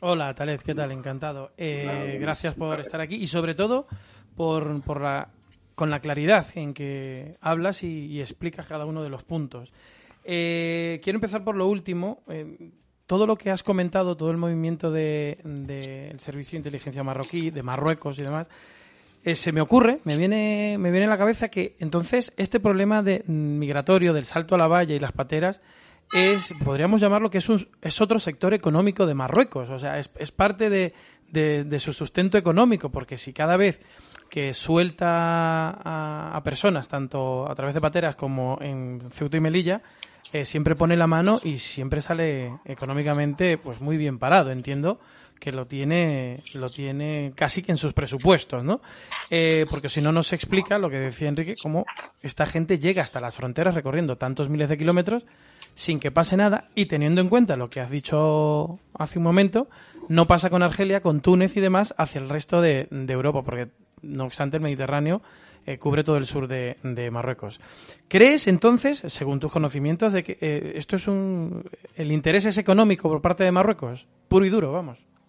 Hola, Taleb, ¿qué tal? Encantado. Eh, gracias por estar aquí y sobre todo por, por la, con la claridad en que hablas y, explicas cada uno de los puntos. Eh, quiero empezar por lo último. Eh, todo lo que has comentado, todo el movimiento del de, Servicio de Inteligencia Marroquí, de Marruecos y demás, eh, se me ocurre, me viene, me viene a la cabeza que entonces este problema de migratorio, del salto a la valla y las pateras, es, podríamos llamarlo que es, un, es otro sector económico de Marruecos, o sea, es, es parte de, de, su sustento económico, porque si cada vez que suelta a, personas, tanto a través de pateras como en Ceuta y Melilla, eh, siempre pone la mano y siempre sale económicamente pues muy bien parado, entiendo que lo tiene lo tiene casi que en sus presupuestos, ¿no? Eh, porque si no nos explica lo que decía Enrique, cómo esta gente llega hasta las fronteras recorriendo tantos miles de kilómetros sin que pase nada y teniendo en cuenta lo que has dicho hace un momento, no pasa con Argelia, con Túnez y demás hacia el resto de, Europa, porque no obstante el Mediterráneo eh, cubre todo el sur de, de Marruecos. ¿Crees entonces, según tus conocimientos, de que eh, esto es un el interés es económico por parte de Marruecos, puro y duro, vamos?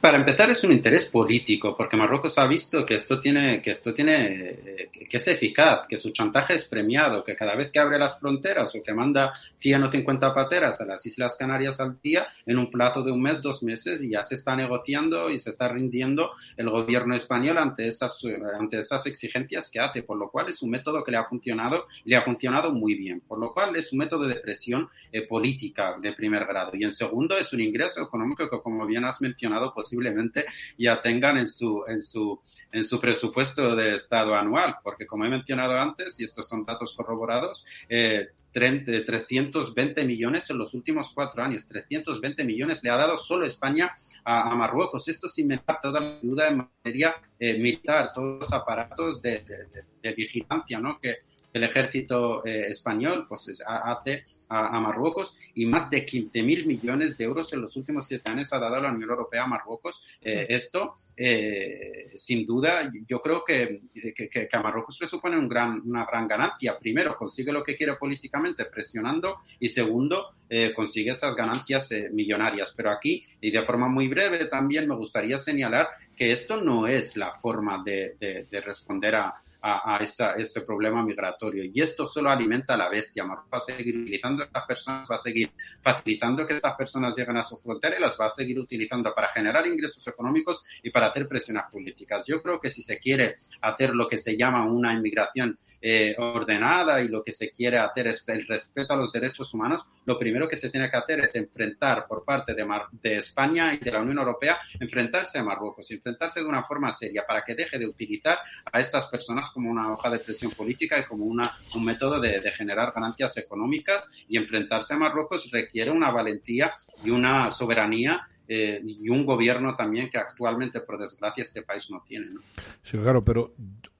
Para empezar es un interés político, porque Marruecos ha visto que esto tiene, que esto tiene, eh, que es eficaz, que su chantaje es premiado, que cada vez que abre las fronteras o que manda 100 o 50 pateras a las Islas Canarias al día, en un plazo de un mes, dos meses, y ya se está negociando y se está rindiendo el gobierno español ante esas, ante esas exigencias que hace, por lo cual es un método que le ha funcionado, le ha funcionado muy bien, por lo cual es un método de presión eh, política de primer grado. Y en segundo es un ingreso económico que, como bien has mencionado, posiblemente ya tengan en su, en su, en su presupuesto de Estado anual, porque como he mencionado antes, y estos son datos corroborados, eh, 320 millones en los últimos cuatro años. 320 millones le ha dado solo España a, Marruecos. Esto sin meter toda la ayuda en materia eh, militar, todos los aparatos de vigilancia ¿no? que, el ejército eh, español pues, hace a, a, Marruecos y más de 15 mil millones de euros en los últimos siete años ha dado la Unión Europea a Marruecos. Eh, esto, eh, sin duda, yo creo que, que, que, a Marruecos le supone un gran, una gran ganancia. Primero, consigue lo que quiere políticamente presionando y segundo, consigue esas ganancias millonarias. Pero aquí, y de forma muy breve, también me gustaría señalar que esto no es la forma de, de, de responder a, a, esa, ese problema migratorio. Y esto solo alimenta a la bestia. Marruecos va a seguir utilizando a estas personas, va a seguir facilitando que estas personas lleguen a su frontera y las va a seguir utilizando para generar ingresos económicos y para hacer presiones políticas. Yo creo que si se quiere hacer lo que se llama una inmigración eh, ordenada y lo que se quiere hacer es el respeto a los derechos humanos, lo primero que se tiene que hacer es enfrentar por parte de, Mar de España y de la Unión Europea, enfrentarse a Marruecos, enfrentarse de una forma seria para que deje de utilizar a estas personas como una hoja de presión política y como una, un método de, de generar ganancias económicas y enfrentarse a Marruecos requiere una valentía y una soberanía eh, y un gobierno también que actualmente, por desgracia, este país no tiene. ¿no? Sí, claro, pero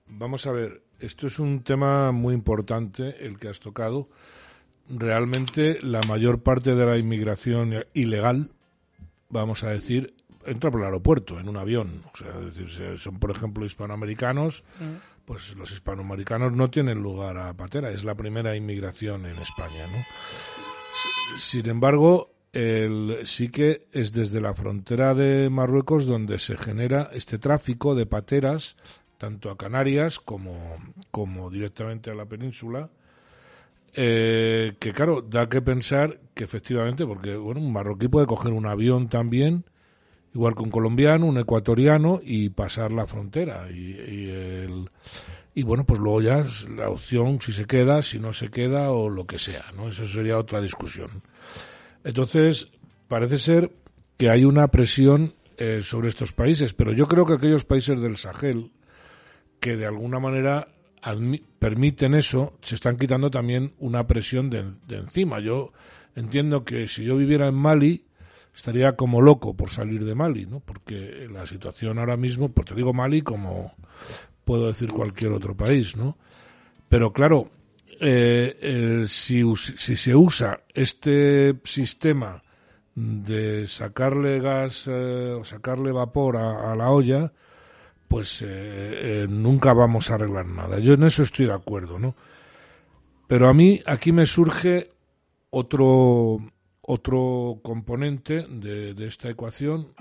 vamos a ver, esto es un tema muy importante el que has tocado. Realmente la mayor parte de la inmigración ilegal, vamos a decir, entra por el aeropuerto, en un avión. O sea, es decir, son, por ejemplo, hispanoamericanos, mm. pues los hispanoamericanos no tienen lugar a patera, es la primera inmigración en España, ¿no? Sin embargo, el, sí que es desde la frontera de Marruecos donde se genera este tráfico de pateras tanto a Canarias como, como directamente a la península, eh, que claro, da que pensar que efectivamente, porque bueno, un marroquí puede coger un avión también, igual que un colombiano, un ecuatoriano, y pasar la frontera. Y, el, y bueno, pues luego ya la opción si se queda, si no se queda o lo que sea, ¿no? Eso sería otra discusión. Entonces, parece ser que hay una presión eh, sobre estos países, pero yo creo que aquellos países del Sahel, que de alguna manera permiten eso, se están quitando también una presión de, encima. Yo entiendo que si yo viviera en Mali, estaría como loco por salir de Mali, ¿no? Porque la situación ahora mismo, pues te digo Mali como puedo decir cualquier otro país, ¿no? Pero claro, eh, si, si se usa este sistema de sacarle gas eh, o sacarle vapor a la olla, pues eh, eh, nunca vamos a arreglar nada. Yo en eso estoy de acuerdo, ¿no? Pero a mí aquí me surge otro, otro componente de, esta ecuación,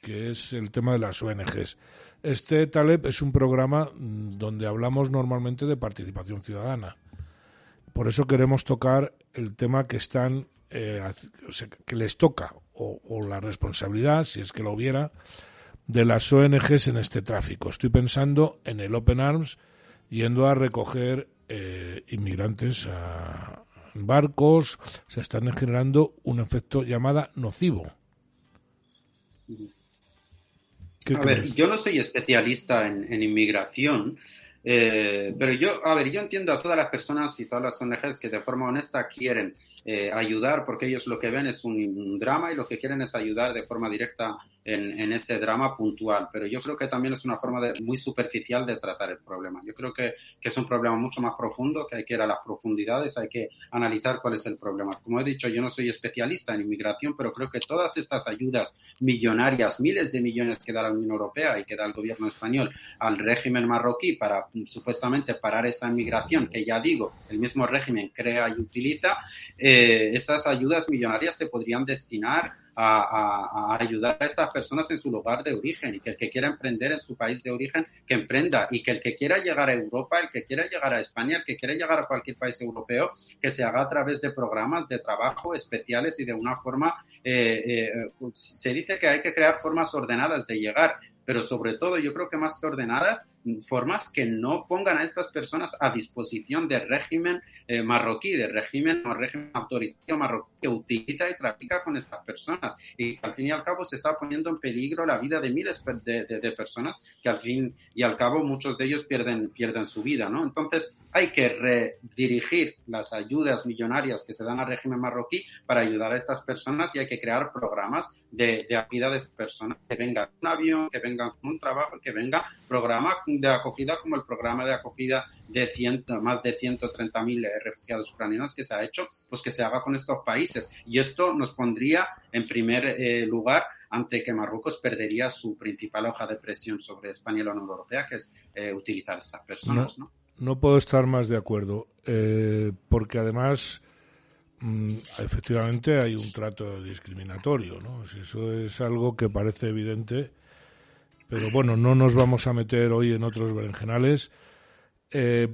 que es el tema de las ONGs. Este Taleb es un programa donde hablamos normalmente de participación ciudadana. Por eso queremos tocar el tema que están, eh, que les toca, o, o la responsabilidad, si es que lo hubiera, de las ONGs en este tráfico. Estoy pensando en el Open Arms yendo a recoger eh, inmigrantes a barcos, se están generando un efecto llamada nocivo. A ver, yo no soy especialista en, en inmigración, Eh, pero yo, a ver, yo entiendo a todas las personas y todas las ONGs que de forma honesta quieren eh, ayudar porque ellos lo que ven es un, un, drama y lo que quieren es ayudar de forma directa en, en, ese drama puntual. Pero yo creo que también es una forma de, muy superficial de tratar el problema. Yo creo que, que, es un problema mucho más profundo, que hay que ir a las profundidades, hay que analizar cuál es el problema. Como he dicho, yo no soy especialista en inmigración, pero creo que todas estas ayudas millonarias, miles de millones que da la Unión Europea y que da el gobierno español al régimen marroquí para supuestamente parar esa inmigración, que ya digo, el mismo régimen crea y utiliza, eh, esas ayudas millonarias se podrían destinar a, a, a, ayudar a estas personas en su lugar de origen y que el que quiera emprender en su país de origen, que emprenda. Y que el que quiera llegar a Europa, el que quiera llegar a España, el que quiera llegar a cualquier país europeo, que se haga a través de programas de trabajo especiales y de una forma, eh, eh, se dice que hay que crear formas ordenadas de llegar, pero sobre todo yo creo que más que ordenadas, formas que no pongan a estas personas a disposición del régimen eh, marroquí, del régimen, régimen autoritario marroquí que utiliza y trafica con estas personas y al fin y al cabo se está poniendo en peligro la vida de miles de, de, de personas que al fin y al cabo muchos de ellos pierden, pierden su vida, ¿no? Entonces hay que redirigir las ayudas millonarias que se dan al régimen marroquí para ayudar a estas personas y hay que crear programas de, de acogida de estas personas, que vengan un avión, que vengan con un trabajo, que venga programa de acogida como el programa de acogida de ciento, más de 130.000 refugiados ucranianos que se ha hecho, pues que se haga con estos países. Y esto nos pondría en primer eh, lugar ante que Marruecos perdería su principal hoja de presión sobre España y la Unión Europea, que es eh, utilizar a estas personas. No, ¿no? no, puedo estar más de acuerdo, eh, porque además mmm, efectivamente hay un trato discriminatorio. ¿no? Si eso es algo que parece evidente pero bueno, no nos vamos a meter hoy en otros berenjenales. Eh,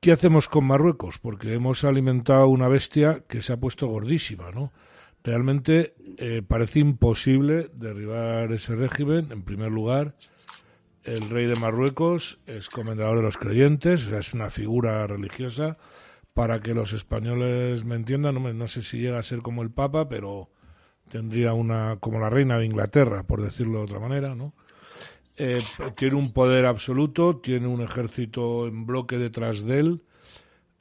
¿Qué hacemos con Marruecos? Porque hemos alimentado una bestia que se ha puesto gordísima, ¿no? Realmente eh, parece imposible derribar ese régimen. En primer lugar, el rey de Marruecos es comendador de los creyentes, es una figura religiosa. Para que los españoles me entiendan, no, no sé si llega a ser como el Papa, pero tendría una como la reina de Inglaterra, por decirlo de otra manera, ¿no? Eh, tiene un poder absoluto, tiene un ejército en bloque detrás de él.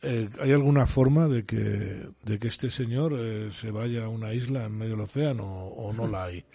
Eh, ¿Hay alguna forma de que, de que este señor eh, se vaya a una isla en medio del océano o no la hay?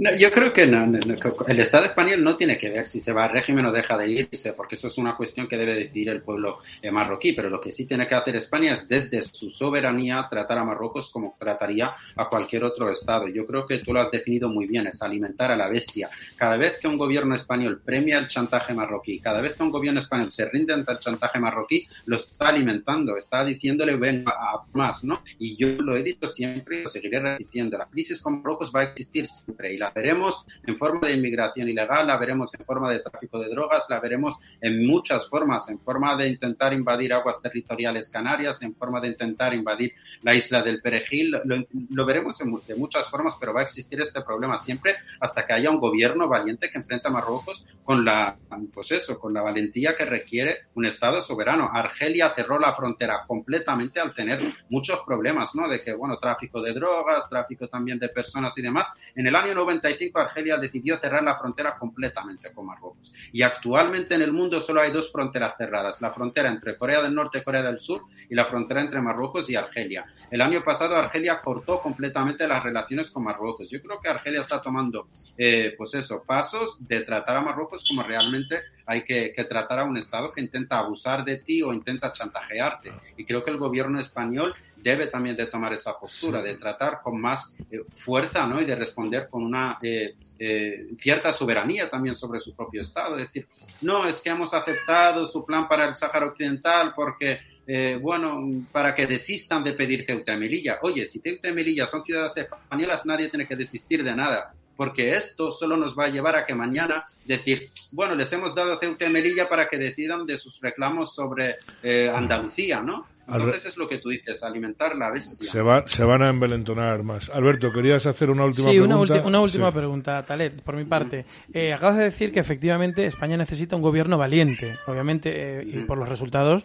No, yo creo que no, no, el Estado español no tiene que ver si se va al régimen o deja de irse, porque eso es una cuestión que debe decidir el pueblo eh, marroquí. Pero lo que sí tiene que hacer España es desde su soberanía tratar a Marruecos como trataría a cualquier otro Estado. Yo creo que tú lo has definido muy bien, es alimentar a la bestia. Cada vez que un gobierno español premia el chantaje marroquí, cada vez que un gobierno español se rinde ante el chantaje marroquí, lo está alimentando, está diciéndole ven a más, ¿no? Y yo lo he dicho siempre y lo seguiré repitiendo. La crisis con Marruecos va a existir siempre y la veremos en forma de inmigración ilegal, la veremos en forma de tráfico de drogas, la veremos en muchas formas, en forma de intentar invadir aguas territoriales canarias, en forma de intentar invadir la isla del Perejil, lo, lo veremos en, de muchas formas, pero va a existir este problema siempre hasta que haya un gobierno valiente que enfrenta a Marruecos con la, pues eso, con la valentía que requiere un Estado soberano. Argelia cerró la frontera completamente al tener muchos problemas, ¿no? De que, bueno, tráfico de drogas, tráfico también de personas y demás. En el año 95 Argelia decidió cerrar la frontera completamente con Marruecos. Y actualmente en el mundo solo hay dos fronteras cerradas, la frontera entre Corea del Norte y Corea del Sur y la frontera entre Marruecos y Argelia. El año pasado Argelia cortó completamente las relaciones con Marruecos. Yo creo que Argelia está tomando, eh, pues eso, pasos de tratar a Marruecos como realmente hay que, que tratar a un Estado que intenta abusar de ti o intenta chantajearte. Y creo que el gobierno español debe también de tomar esa postura, de tratar con más eh, fuerza ¿no? y de responder con una eh, eh, cierta soberanía también sobre su propio Estado. Es decir, no, es que hemos aceptado su plan para el Sáhara Occidental porque, eh, bueno, para que desistan de pedir Ceuta y Melilla. Oye, si Ceuta y Melilla son ciudades españolas, nadie tiene que desistir de nada porque esto solo nos va a llevar a que mañana decir, bueno, les hemos dado Ceuta y Melilla para que decidan de sus reclamos sobre eh, Andalucía, ¿no? Entonces es lo que tú dices, alimentar la bestia. Se, va, se van a envalentonar más. Alberto, ¿querías hacer una última sí, pregunta? Una, ulti una última sí. pregunta, Talet, por mi parte. Eh, acabas de decir que efectivamente España necesita un gobierno valiente, obviamente, eh, y por los resultados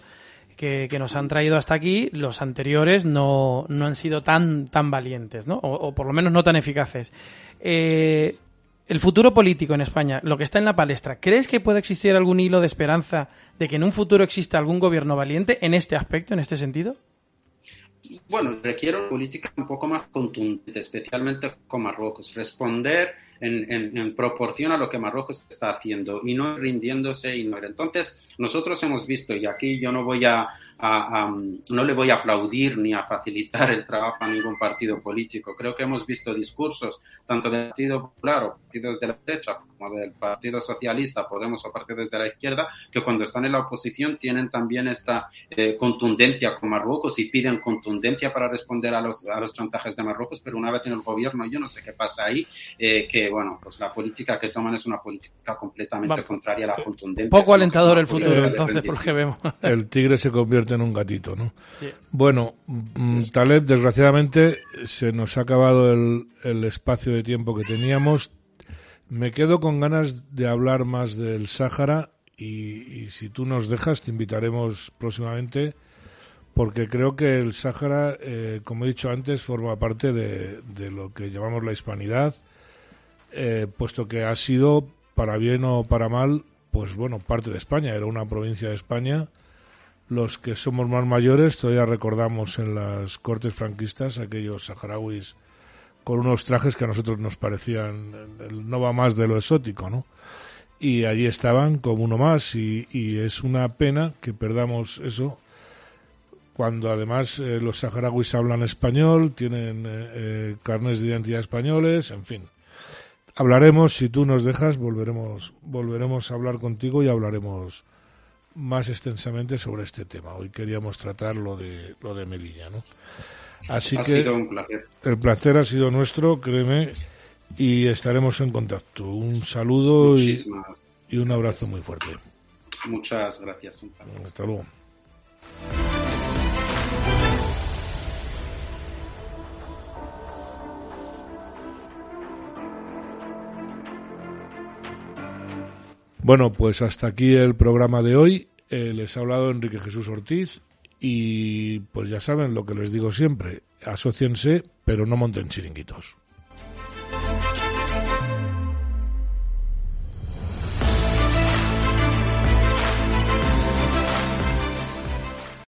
que, que, nos han traído hasta aquí, los anteriores no, no han sido tan, tan valientes, ¿no? O, o, por lo menos no tan eficaces. Eh, el futuro político en España, lo que está en la palestra, ¿crees que puede existir algún hilo de esperanza de que en un futuro exista algún gobierno valiente en este aspecto, en este sentido? Bueno, requiere una política un poco más contundente, especialmente con Marruecos. Responder en, en, proporción a lo que Marruecos está haciendo y no rindiéndose y no. Entonces, nosotros hemos visto, y aquí yo no voy a, a, no le voy a aplaudir ni a facilitar el trabajo a ningún partido político. Creo que hemos visto discursos tanto del Partido Popular o partidos de la derecha como del Partido Socialista, Podemos o partidos de la izquierda, que cuando están en la oposición tienen también esta eh, contundencia con Marruecos y piden contundencia para responder a los, a los chantajes de Marruecos, pero una vez en el gobierno yo no sé qué pasa ahí, eh, que bueno, pues la política que toman es una política completamente Va. contraria a la contundencia. Poco alentador el futuro, entonces, porque vemos. El tigre se convierte en un gatito, ¿no? Sí. Bueno, Taleb, desgraciadamente se nos ha acabado el, el, espacio de tiempo que teníamos. Me quedo con ganas de hablar más del Sáhara y, si tú nos dejas te invitaremos próximamente porque creo que el Sáhara, eh, como he dicho antes, forma parte de, de lo que llamamos la hispanidad, eh, puesto que ha sido, para bien o para mal, pues bueno, parte de España, era una provincia de España. Los que somos más mayores todavía recordamos en las cortes franquistas aquellos saharauis con unos trajes que a nosotros nos parecían no va más de lo exótico, ¿no? Y allí estaban como uno más y, es una pena que perdamos eso cuando además eh, los saharauis hablan español, tienen eh, eh, carnes de identidad españoles, en fin. Hablaremos, si tú nos dejas, volveremos, volveremos a hablar contigo y hablaremos más extensamente sobre este tema. Hoy queríamos tratar lo de, lo de Melilla, ¿no? Así ha que sido un placer. el placer ha sido nuestro, créeme, y estaremos en contacto. Un saludo y, y, un abrazo muy fuerte. Muchas gracias. Hasta luego. Bueno, pues hasta aquí el programa de hoy. Eh, les ha hablado Enrique Jesús Ortiz y pues ya saben lo que les digo siempre, asociense, pero no monten chiringuitos.